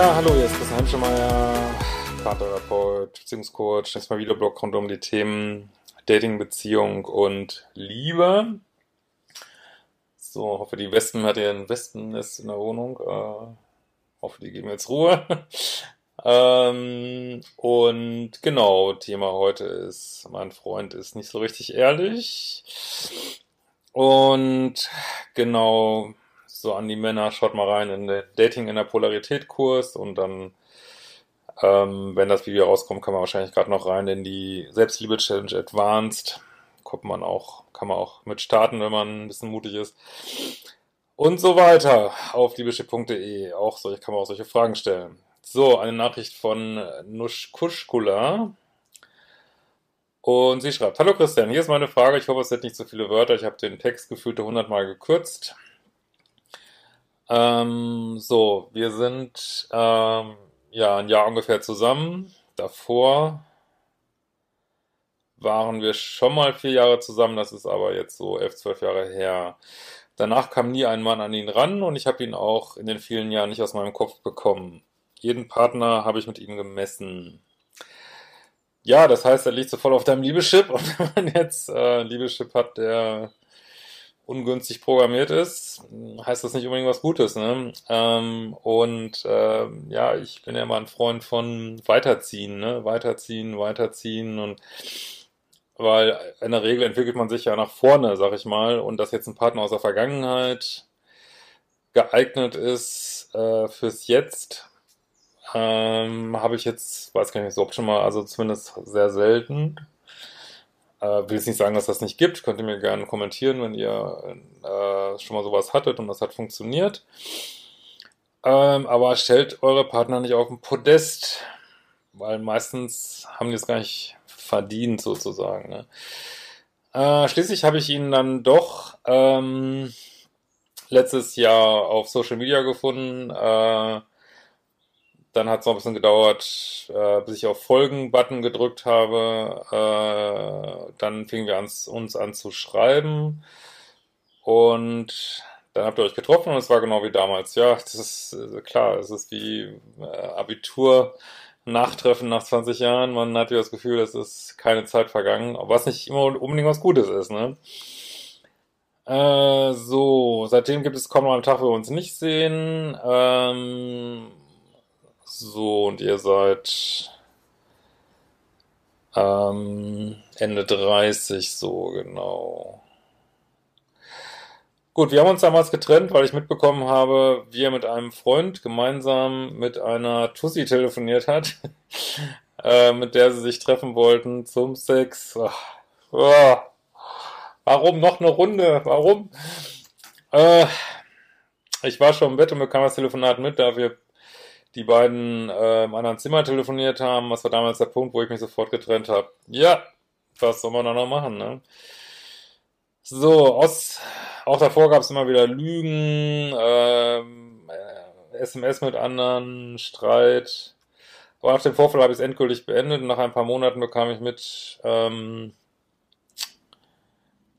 Ja, hallo, hier ist Christian Hemschemeyer, Paartherapeut, Beziehungscoach. Nächstes Mal wieder Blog rund um die Themen Dating, Beziehung und Liebe. So, hoffe, die Wespen hat ihr ein Wespennest in der Wohnung. Äh, hoffe, die geben jetzt Ruhe. ähm, und genau, Thema heute ist, mein Freund ist nicht so richtig ehrlich. Und genau, so an die Männer, schaut mal rein in den Dating in der Polarität Kurs und dann, ähm, wenn das Video rauskommt, kann man wahrscheinlich gerade noch rein in die Selbstliebe Challenge Advanced. Kommt man auch, kann man auch mit starten, wenn man ein bisschen mutig ist. Und so weiter auf liebeschip.de. Auch solche, kann man auch solche Fragen stellen. So, eine Nachricht von Nuschkuschkula. Und sie schreibt, Hallo Christian, hier ist meine Frage. Ich hoffe, es sind nicht so viele Wörter. Ich habe den Text gefühlte 100 Mal gekürzt. Ähm, so, wir sind ähm, ja ein Jahr ungefähr zusammen. Davor waren wir schon mal vier Jahre zusammen, das ist aber jetzt so elf, zwölf Jahre her. Danach kam nie ein Mann an ihn ran und ich habe ihn auch in den vielen Jahren nicht aus meinem Kopf bekommen. Jeden Partner habe ich mit ihm gemessen. Ja, das heißt, er liegt so voll auf deinem Liebeschip und wenn man jetzt äh, Liebeschip hat, der ungünstig programmiert ist, heißt das nicht unbedingt was Gutes. Ne? Ähm, und ähm, ja, ich bin ja mal ein Freund von Weiterziehen, ne? Weiterziehen, Weiterziehen und weil in der Regel entwickelt man sich ja nach vorne, sag ich mal, und dass jetzt ein Partner aus der Vergangenheit geeignet ist äh, fürs Jetzt, ähm, habe ich jetzt, weiß gar nicht, so ob schon mal, also zumindest sehr selten. Äh, will jetzt nicht sagen, dass das nicht gibt. Könnt ihr mir gerne kommentieren, wenn ihr äh, schon mal sowas hattet und das hat funktioniert. Ähm, aber stellt eure Partner nicht auf ein Podest, weil meistens haben die es gar nicht verdient, sozusagen. Ne? Äh, schließlich habe ich ihn dann doch ähm, letztes Jahr auf Social Media gefunden. Äh, dann hat es noch ein bisschen gedauert, äh, bis ich auf Folgen-Button gedrückt habe. Äh, dann fingen wir an, uns an zu schreiben. Und dann habt ihr euch getroffen und es war genau wie damals. Ja, das ist äh, klar, es ist wie äh, Abitur. Nachtreffen nach 20 Jahren, man hat ja das Gefühl, es ist keine Zeit vergangen, was nicht immer unbedingt was Gutes ist, ne? Äh, so, seitdem gibt es kaum noch einen Tag, wo wir uns nicht sehen. Ähm, so, und ihr seid ähm, Ende 30, so genau. Gut, wir haben uns damals getrennt, weil ich mitbekommen habe, wie er mit einem Freund gemeinsam mit einer Tussi telefoniert hat, äh, mit der sie sich treffen wollten zum Sex. Oh, oh. Warum noch eine Runde? Warum? Äh, ich war schon im Bett und bekam das Telefonat mit, da wir die beiden äh, im anderen Zimmer telefoniert haben. Was war damals der Punkt, wo ich mich sofort getrennt habe? Ja, was soll man da noch machen, ne? So, aus, auch davor gab es immer wieder Lügen, ähm, äh, SMS mit anderen, Streit. Aber nach dem Vorfall habe ich es endgültig beendet und nach ein paar Monaten bekam ich mit, ähm,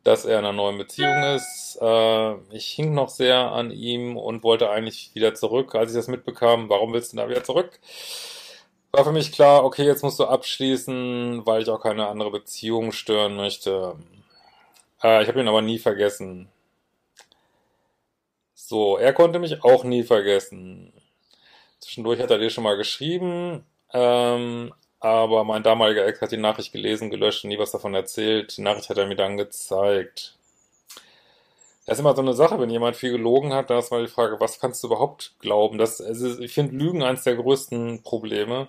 dass er in einer neuen Beziehung ist. Äh, ich hing noch sehr an ihm und wollte eigentlich wieder zurück. Als ich das mitbekam, warum willst du da wieder zurück? War für mich klar, okay, jetzt musst du abschließen, weil ich auch keine andere Beziehung stören möchte. Äh, ich habe ihn aber nie vergessen. So, er konnte mich auch nie vergessen. Zwischendurch hat er dir schon mal geschrieben, ähm, aber mein damaliger Ex hat die Nachricht gelesen, gelöscht nie was davon erzählt. Die Nachricht hat er mir dann gezeigt. Das ist immer so eine Sache, wenn jemand viel gelogen hat, dann ist mal die Frage, was kannst du überhaupt glauben? Das, also ich finde Lügen eines der größten Probleme,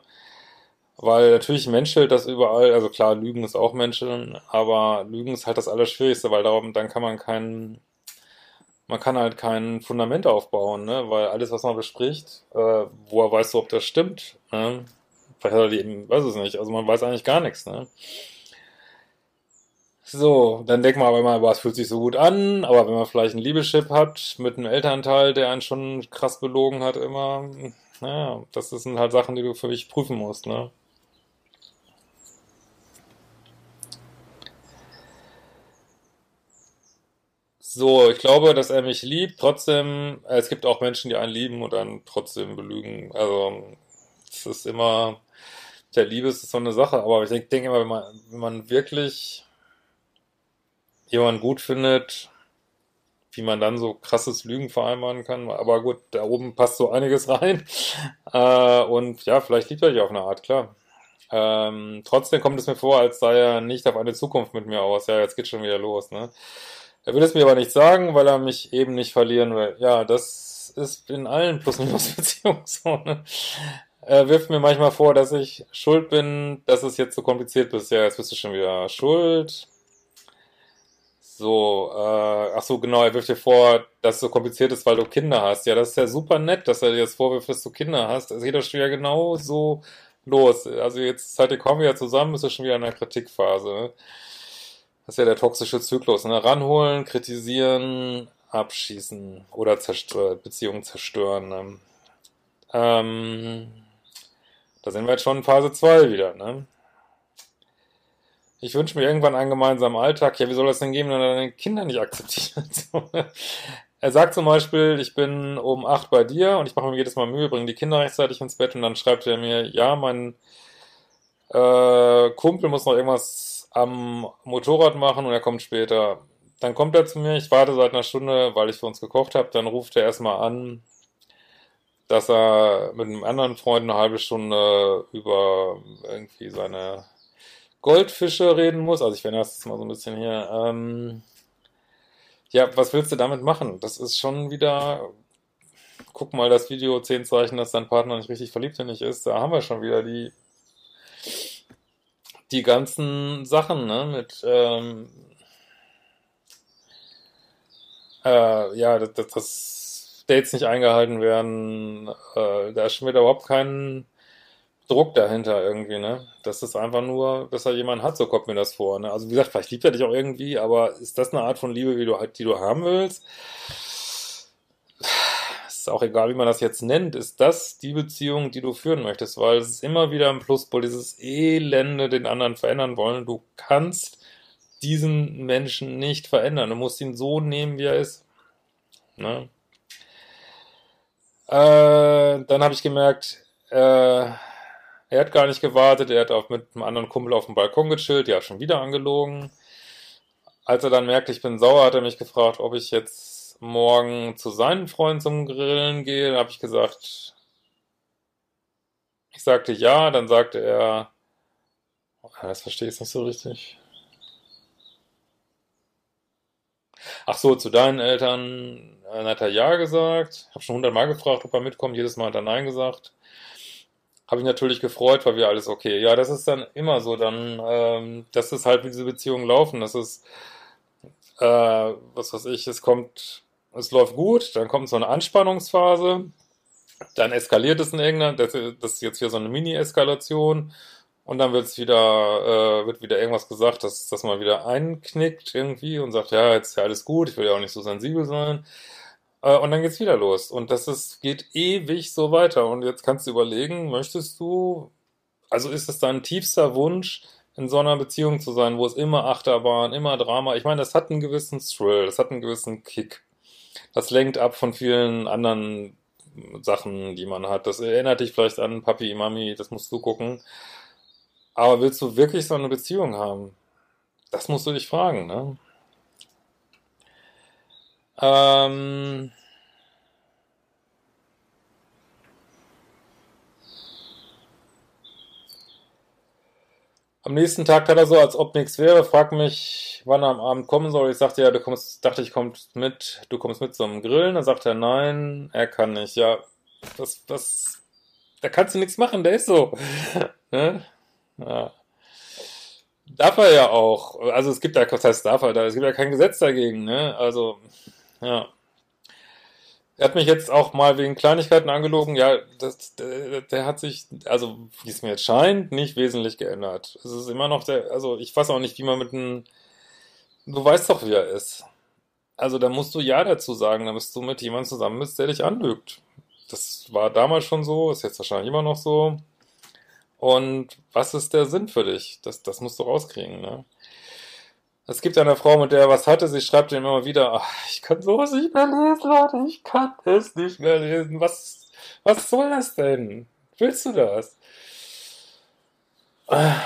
weil natürlich menschelt das überall, also klar, Lügen ist auch menscheln, aber Lügen ist halt das Allerschwierigste, weil darum, dann kann man kein, man kann halt kein Fundament aufbauen, ne? weil alles, was man bespricht, äh, woher weißt du, ob das stimmt? Ne? Vielleicht hat er die eben, weiß es nicht. Also man weiß eigentlich gar nichts, ne? So, dann denkt man aber immer, was fühlt sich so gut an, aber wenn man vielleicht einen Liebeschip hat mit einem Elternteil, der einen schon krass belogen hat, immer, naja, das sind halt Sachen, die du für dich prüfen musst, ne? So, ich glaube, dass er mich liebt. Trotzdem, äh, es gibt auch Menschen, die einen lieben und dann trotzdem belügen. Also, es ist immer, der Liebe ist so eine Sache. Aber ich denke denk immer, wenn man, wenn man wirklich jemanden gut findet, wie man dann so krasses Lügen vereinbaren kann. Aber gut, da oben passt so einiges rein. Äh, und ja, vielleicht liebt er dich auf eine Art, klar. Ähm, trotzdem kommt es mir vor, als sei er nicht auf eine Zukunft mit mir aus. Ja, jetzt geht schon wieder los, ne? Er will es mir aber nicht sagen, weil er mich eben nicht verlieren will. Ja, das ist in allen Plus-Minus-Beziehungen so, ne? Er wirft mir manchmal vor, dass ich schuld bin, dass es jetzt so kompliziert ist. Ja, jetzt bist du schon wieder schuld. So, äh, ach so, genau, er wirft dir vor, dass es so kompliziert ist, weil du Kinder hast. Ja, das ist ja super nett, dass er dir jetzt vorwirft, dass du Kinder hast. Das geht doch schon wieder genau so los. Also jetzt seid ihr kaum wieder zusammen, ist ja schon wieder in der Kritikphase. Ne? Das ist ja der toxische Zyklus. Ne? Ranholen, kritisieren, abschießen oder zerstören, Beziehungen zerstören. Ne? Ähm, da sind wir jetzt schon in Phase 2 wieder. Ne? Ich wünsche mir irgendwann einen gemeinsamen Alltag. Ja, wie soll das denn geben, wenn er deine Kinder nicht akzeptiert? Er sagt zum Beispiel, ich bin um acht bei dir und ich mache mir jedes Mal Mühe, bringe die Kinder rechtzeitig ins Bett und dann schreibt er mir, ja, mein äh, Kumpel muss noch irgendwas am Motorrad machen und er kommt später. Dann kommt er zu mir, ich warte seit einer Stunde, weil ich für uns gekocht habe, dann ruft er erstmal an, dass er mit einem anderen Freund eine halbe Stunde über irgendwie seine Goldfische reden muss. Also ich werde das jetzt mal so ein bisschen hier. Ähm, ja, was willst du damit machen? Das ist schon wieder, guck mal das Video, 10 Zeichen, dass dein Partner nicht richtig verliebt in dich ist. Da haben wir schon wieder die, die ganzen Sachen, ne, mit, ähm, äh, ja, dass, dass Dates nicht eingehalten werden, äh, da ist schon wieder überhaupt kein Druck dahinter irgendwie, ne? Das ist einfach nur, dass er jemanden hat, so kommt mir das vor, ne? Also wie gesagt, vielleicht liebt er dich auch irgendwie, aber ist das eine Art von Liebe, wie du halt, die du haben willst? Ist auch egal, wie man das jetzt nennt. Ist das die Beziehung, die du führen möchtest? Weil es ist immer wieder ein Pluspol, dieses Elende den anderen verändern wollen. Du kannst diesen Menschen nicht verändern. Du musst ihn so nehmen, wie er ist. Ne? Äh, dann habe ich gemerkt, äh, er hat gar nicht gewartet, er hat auch mit einem anderen Kumpel auf dem Balkon gechillt, die hat schon wieder angelogen. Als er dann merkte, ich bin sauer, hat er mich gefragt, ob ich jetzt morgen zu seinen Freunden zum Grillen gehe. Dann habe ich gesagt, ich sagte ja, dann sagte er, das verstehe ich nicht so richtig. Ach so, zu deinen Eltern dann hat er ja gesagt. Habe schon hundertmal gefragt, ob er mitkommt. Jedes Mal hat er nein gesagt habe ich natürlich gefreut, weil wir alles okay. Ja, das ist dann immer so, dann, ähm, das ist halt, wie diese Beziehungen laufen. Das ist, äh, was weiß ich, es kommt, es läuft gut, dann kommt so eine Anspannungsphase, dann eskaliert es in irgendeiner, das, das ist jetzt wieder so eine Mini-Eskalation und dann wird es wieder, äh, wird wieder irgendwas gesagt, dass, dass man wieder einknickt irgendwie und sagt, ja, jetzt ist ja alles gut, ich will ja auch nicht so sensibel sein. Äh, und dann geht's wieder los. Und das ist, geht ewig so weiter. Und jetzt kannst du überlegen, möchtest du, also ist es dein tiefster Wunsch, in so einer Beziehung zu sein, wo es immer Achterbahn, immer Drama. Ich meine, das hat einen gewissen Thrill, das hat einen gewissen Kick. Das lenkt ab von vielen anderen Sachen, die man hat. Das erinnert dich vielleicht an Papi, Mami, das musst du gucken. Aber willst du wirklich so eine Beziehung haben? Das musst du dich fragen, ne? Ähm, am nächsten Tag hat er so, als ob nichts wäre, fragt mich, wann er am Abend kommen soll. Ich sagte, ja, du kommst, dachte ich, kommst mit, du kommst mit zum Grillen. Dann sagt er, nein, er kann nicht. Ja, das, das, da kannst du nichts machen, der ist so. ne? Ja. Darf er ja auch. Also es gibt ja, was heißt darf er da? Es gibt ja kein Gesetz dagegen, ne? Also, ja. Er hat mich jetzt auch mal wegen Kleinigkeiten angelogen. Ja, das, der, der hat sich, also wie es mir jetzt scheint, nicht wesentlich geändert. Es ist immer noch der, also ich weiß auch nicht, wie man mit einem, du weißt doch, wie er ist. Also da musst du Ja dazu sagen, da bist du mit jemandem zusammen bist, der dich anlügt. Das war damals schon so, ist jetzt wahrscheinlich immer noch so. Und was ist der Sinn für dich? Das, das musst du rauskriegen, ne? Es gibt eine Frau, mit der er was hatte, sie schreibt ihm immer wieder, ach, ich kann sowas nicht mehr lesen, Leute, ich kann es nicht mehr lesen. Was, was soll das denn? Willst du das? Da,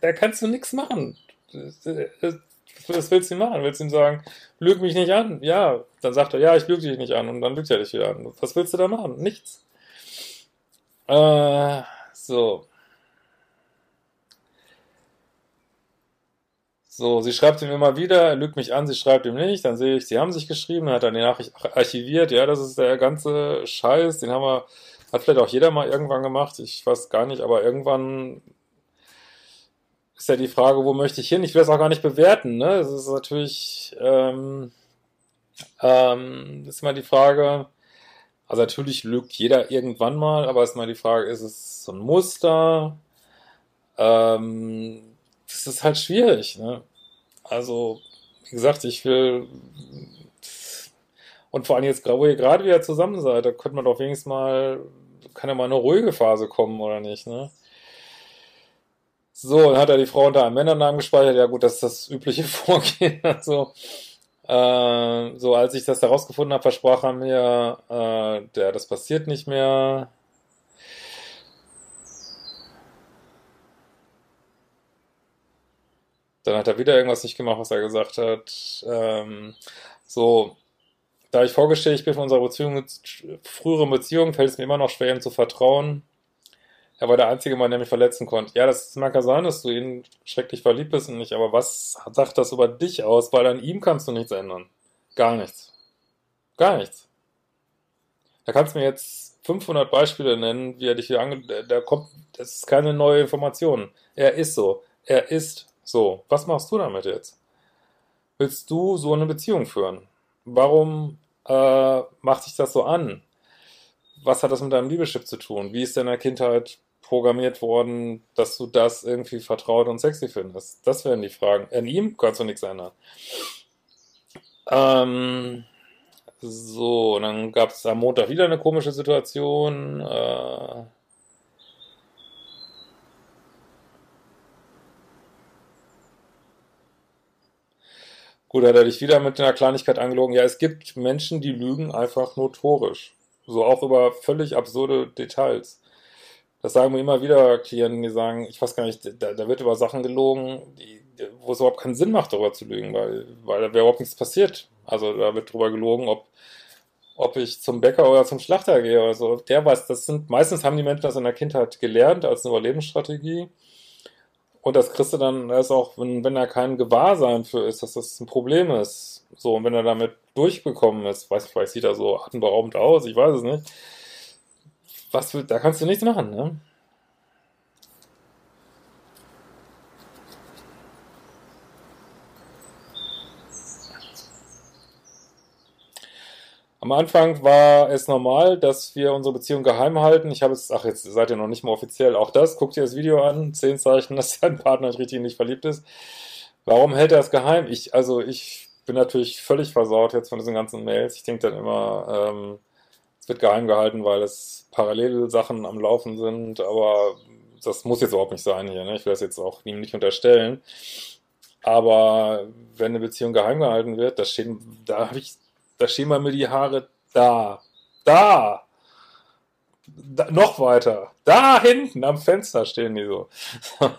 da kannst du nichts machen. Was willst du ihm machen? Willst du ihm sagen, lüg mich nicht an? Ja, dann sagt er, ja, ich lüge dich nicht an und dann lügt er dich wieder an. Was willst du da machen? Nichts. Äh, so. So, sie schreibt ihm immer wieder, er lügt mich an, sie schreibt ihm nicht, dann sehe ich, sie haben sich geschrieben, er hat dann die Nachricht archiviert, ja, das ist der ganze Scheiß, den haben wir, hat vielleicht auch jeder mal irgendwann gemacht, ich weiß gar nicht, aber irgendwann ist ja die Frage, wo möchte ich hin? Ich will das auch gar nicht bewerten, ne? Das ist natürlich, ähm, ähm, ist immer die Frage, also natürlich lügt jeder irgendwann mal, aber ist mal die Frage, ist es so ein Muster? Ähm, das ist halt schwierig. Ne? Also, wie gesagt, ich will. Und vor allem jetzt, wo ihr gerade wieder zusammen seid, da könnte man doch wenigstens mal. Kann ja mal eine ruhige Phase kommen, oder nicht, ne? So, dann hat er die Frau unter einem Männernamen gespeichert. Ja, gut, das ist das übliche Vorgehen. Also, äh, so, als ich das herausgefunden habe, versprach er mir, äh, der, das passiert nicht mehr. Dann hat er wieder irgendwas nicht gemacht, was er gesagt hat. Ähm, so, da ich vorgestellt bin von unserer Beziehung, früheren Beziehung, fällt es mir immer noch schwer, ihm zu vertrauen. Er war der einzige Mann, der mich verletzen konnte. Ja, das mag ja sein, dass du ihn schrecklich verliebt bist und nicht, aber was sagt das über dich aus? Weil an ihm kannst du nichts ändern. Gar nichts. Gar nichts. Da kannst du mir jetzt 500 Beispiele nennen, wie er dich hier ange... Da kommt... Das ist keine neue Information. Er ist so. Er ist so, was machst du damit jetzt? Willst du so eine Beziehung führen? Warum äh, macht sich das so an? Was hat das mit deinem Liebeschip zu tun? Wie ist denn in der Kindheit programmiert worden, dass du das irgendwie vertraut und sexy findest? Das wären die Fragen. In ihm kannst du nichts ändern. Ähm, so, dann gab es am Montag wieder eine komische Situation. Äh, Gut, hat er dich wieder mit einer Kleinigkeit angelogen. Ja, es gibt Menschen, die lügen einfach notorisch. So auch über völlig absurde Details. Das sagen mir immer wieder Klienten, die sagen, ich weiß gar nicht, da, da wird über Sachen gelogen, die, wo es überhaupt keinen Sinn macht, darüber zu lügen, weil, weil da wäre überhaupt nichts passiert. Also da wird drüber gelogen, ob, ob ich zum Bäcker oder zum Schlachter gehe oder. Der weiß, das sind, meistens haben die Menschen das in der Kindheit gelernt als eine Überlebensstrategie. Und das kriegst du dann erst auch, wenn, wenn da kein Gewahrsein für ist, dass das ein Problem ist. So, und wenn er damit durchbekommen ist, weiß ich, vielleicht sieht er so atemberaubend aus, ich weiß es nicht. Was, da kannst du nichts machen, ne? Am Anfang war es normal, dass wir unsere Beziehung geheim halten. Ich habe es, ach, jetzt seid ihr noch nicht mal offiziell. Auch das, guckt ihr das Video an. Zehn Zeichen, dass dein Partner richtig nicht verliebt ist. Warum hält er es geheim? Ich, also ich bin natürlich völlig versaut jetzt von diesen ganzen Mails. Ich denke dann immer, ähm, es wird geheim gehalten, weil es parallele Sachen am Laufen sind, aber das muss jetzt überhaupt nicht sein hier. Ne? Ich will das jetzt auch ihm nicht unterstellen. Aber wenn eine Beziehung geheim gehalten wird, das steht, da habe ich da stehen bei mir die Haare da. Da. da noch weiter. Da hinten am Fenster stehen die so.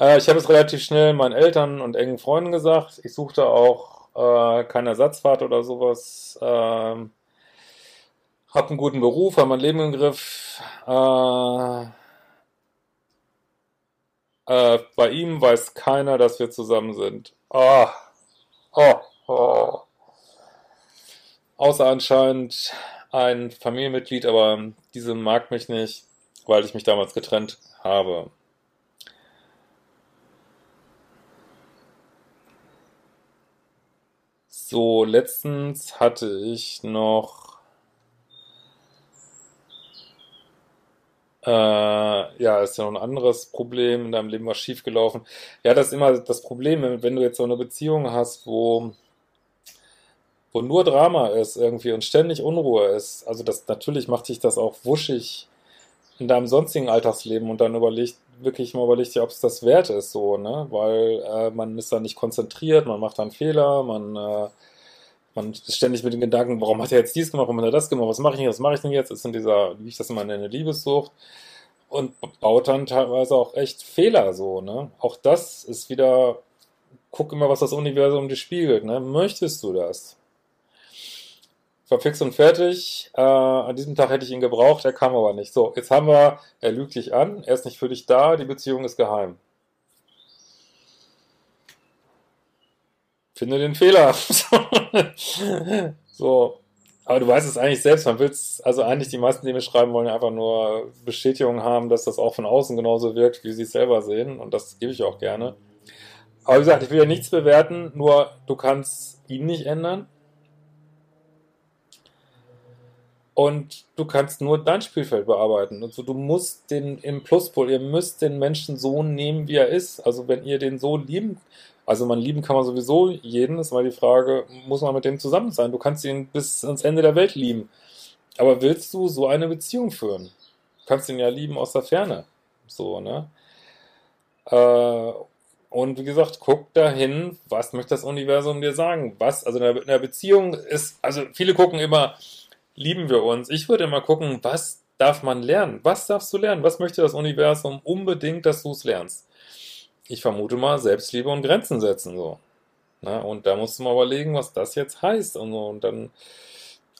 äh, ich habe es relativ schnell meinen Eltern und engen Freunden gesagt. Ich suchte auch äh, keinen Ersatzfahrt oder sowas. Ähm, hab einen guten Beruf, habe mein Leben im Griff. Äh, äh, bei ihm weiß keiner, dass wir zusammen sind. Oh, oh, oh außer anscheinend ein Familienmitglied, aber diese mag mich nicht, weil ich mich damals getrennt habe. So, letztens hatte ich noch äh, ja, ist ja noch ein anderes Problem in deinem Leben was schiefgelaufen. Ja, das ist immer das Problem, wenn du jetzt so eine Beziehung hast, wo wo nur Drama ist irgendwie und ständig Unruhe ist, also das natürlich macht sich das auch wuschig in deinem sonstigen Alltagsleben und dann überlegt, wirklich mal überlegt, ob es das wert ist, so, ne? Weil äh, man ist da nicht konzentriert, man macht dann Fehler, man, äh, man ist ständig mit den Gedanken, warum hat er jetzt dies gemacht, warum hat er das gemacht, was mache ich denn, was mache ich denn jetzt? Ist in dieser, wie ich das immer nenne, Liebessucht und baut dann teilweise auch echt Fehler so, ne? Auch das ist wieder, guck immer, was das Universum dir spiegelt, ne? Möchtest du das? War fix und fertig. Äh, an diesem Tag hätte ich ihn gebraucht, er kam aber nicht. So, jetzt haben wir, er lügt dich an, er ist nicht für dich da, die Beziehung ist geheim. Finde den Fehler. so, aber du weißt es eigentlich selbst, man will es, also eigentlich die meisten, die mir schreiben, wollen einfach nur Bestätigung haben, dass das auch von außen genauso wirkt, wie sie es selber sehen und das gebe ich auch gerne. Aber wie gesagt, ich will ja nichts bewerten, nur du kannst ihn nicht ändern, Und du kannst nur dein Spielfeld bearbeiten. Also du musst den im Pluspol, ihr müsst den Menschen so nehmen, wie er ist. Also wenn ihr den so lieben, also man lieben kann man sowieso jeden, ist mal die Frage, muss man mit dem zusammen sein? Du kannst ihn bis ans Ende der Welt lieben. Aber willst du so eine Beziehung führen? Du kannst ihn ja lieben aus der Ferne. So, ne? Äh, und wie gesagt, guck dahin, was möchte das Universum dir sagen? Was, also in der Beziehung ist, also viele gucken immer, lieben wir uns. Ich würde mal gucken, was darf man lernen? Was darfst du lernen? Was möchte das Universum unbedingt, dass du es lernst? Ich vermute mal Selbstliebe und Grenzen setzen so. Na, und da musst du mal überlegen, was das jetzt heißt und so. Und dann,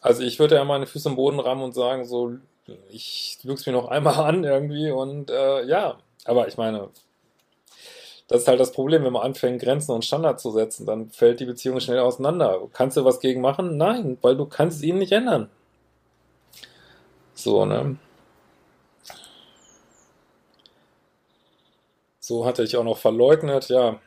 also ich würde ja meine Füße im Boden rammen und sagen, so, ich lüg's mir noch einmal an irgendwie und äh, ja, aber ich meine, das ist halt das Problem, wenn man anfängt, Grenzen und Standards zu setzen, dann fällt die Beziehung schnell auseinander. Kannst du was gegen machen? Nein, weil du kannst ihn nicht ändern. So, ne? So hatte ich auch noch verleugnet, ja.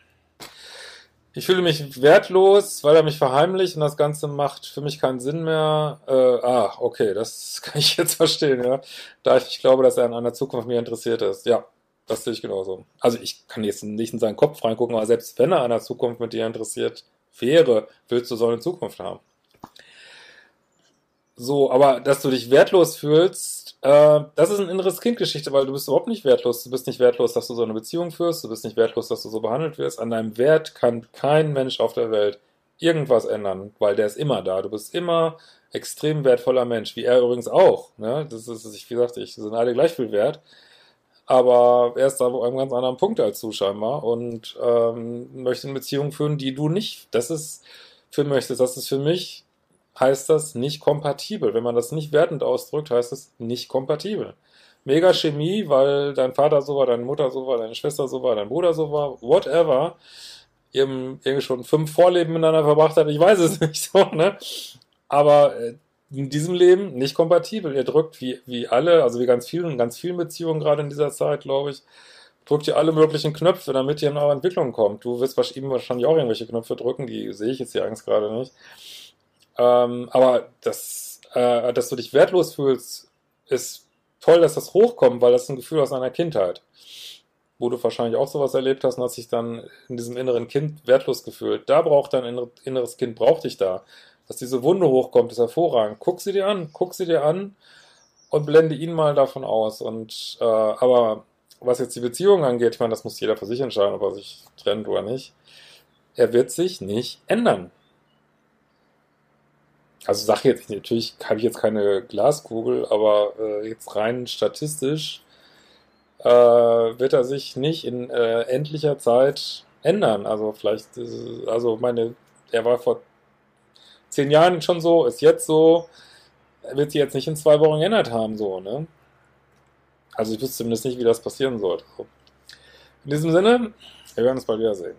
Ich fühle mich wertlos, weil er mich verheimlicht und das Ganze macht für mich keinen Sinn mehr. Äh, ah, okay, das kann ich jetzt verstehen, ja. Da ich glaube, dass er an einer Zukunft mir interessiert ist. Ja, das sehe ich genauso. Also ich kann jetzt nicht in seinen Kopf reingucken, aber selbst wenn er an einer Zukunft mit dir interessiert wäre, willst du so eine Zukunft haben. So, aber dass du dich wertlos fühlst, äh, das ist ein inneres Kindgeschichte, weil du bist überhaupt nicht wertlos. Du bist nicht wertlos, dass du so eine Beziehung führst. Du bist nicht wertlos, dass du so behandelt wirst. An deinem Wert kann kein Mensch auf der Welt irgendwas ändern, weil der ist immer da. Du bist immer extrem wertvoller Mensch, wie er übrigens auch. Ne? Das ist, wie gesagt, ich sind alle gleich viel wert. Aber er ist da auf einem ganz anderen Punkt als du scheinbar und ähm, möchte eine Beziehung führen, die du nicht, das ist für möchtest. Das ist für mich heißt das nicht kompatibel. Wenn man das nicht wertend ausdrückt, heißt es nicht kompatibel. Mega Chemie, weil dein Vater so war, deine Mutter so war, deine Schwester so war, dein Bruder so war, whatever. Ihr irgendwie schon fünf Vorleben miteinander verbracht hat, ich weiß es nicht so, ne? Aber äh, in diesem Leben nicht kompatibel. Ihr drückt wie, wie alle, also wie ganz vielen, ganz vielen Beziehungen gerade in dieser Zeit, glaube ich, drückt ihr alle möglichen Knöpfe, damit ihr in eure Entwicklung kommt. Du wirst wahrscheinlich auch irgendwelche Knöpfe drücken, die sehe ich jetzt hier eigentlich gerade nicht. Ähm, aber das, äh, dass du dich wertlos fühlst, ist toll, dass das hochkommt, weil das ist ein Gefühl aus einer Kindheit. Wo du wahrscheinlich auch sowas erlebt hast und hast dich dann in diesem inneren Kind wertlos gefühlt. Da braucht dein inneres Kind, braucht dich da. Dass diese Wunde hochkommt, ist hervorragend. Guck sie dir an, guck sie dir an und blende ihn mal davon aus. Und äh, aber was jetzt die Beziehung angeht, ich meine, das muss jeder für sich entscheiden, ob er sich trennt oder nicht. Er wird sich nicht ändern. Also sage jetzt, natürlich habe ich jetzt keine Glaskugel, aber äh, jetzt rein statistisch äh, wird er sich nicht in äh, endlicher Zeit ändern. Also vielleicht, äh, also meine, er war vor zehn Jahren schon so, ist jetzt so, er wird sich jetzt nicht in zwei Wochen geändert haben, so, ne? Also ich wüsste zumindest nicht, wie das passieren sollte. In diesem Sinne, wir werden uns bald wiedersehen.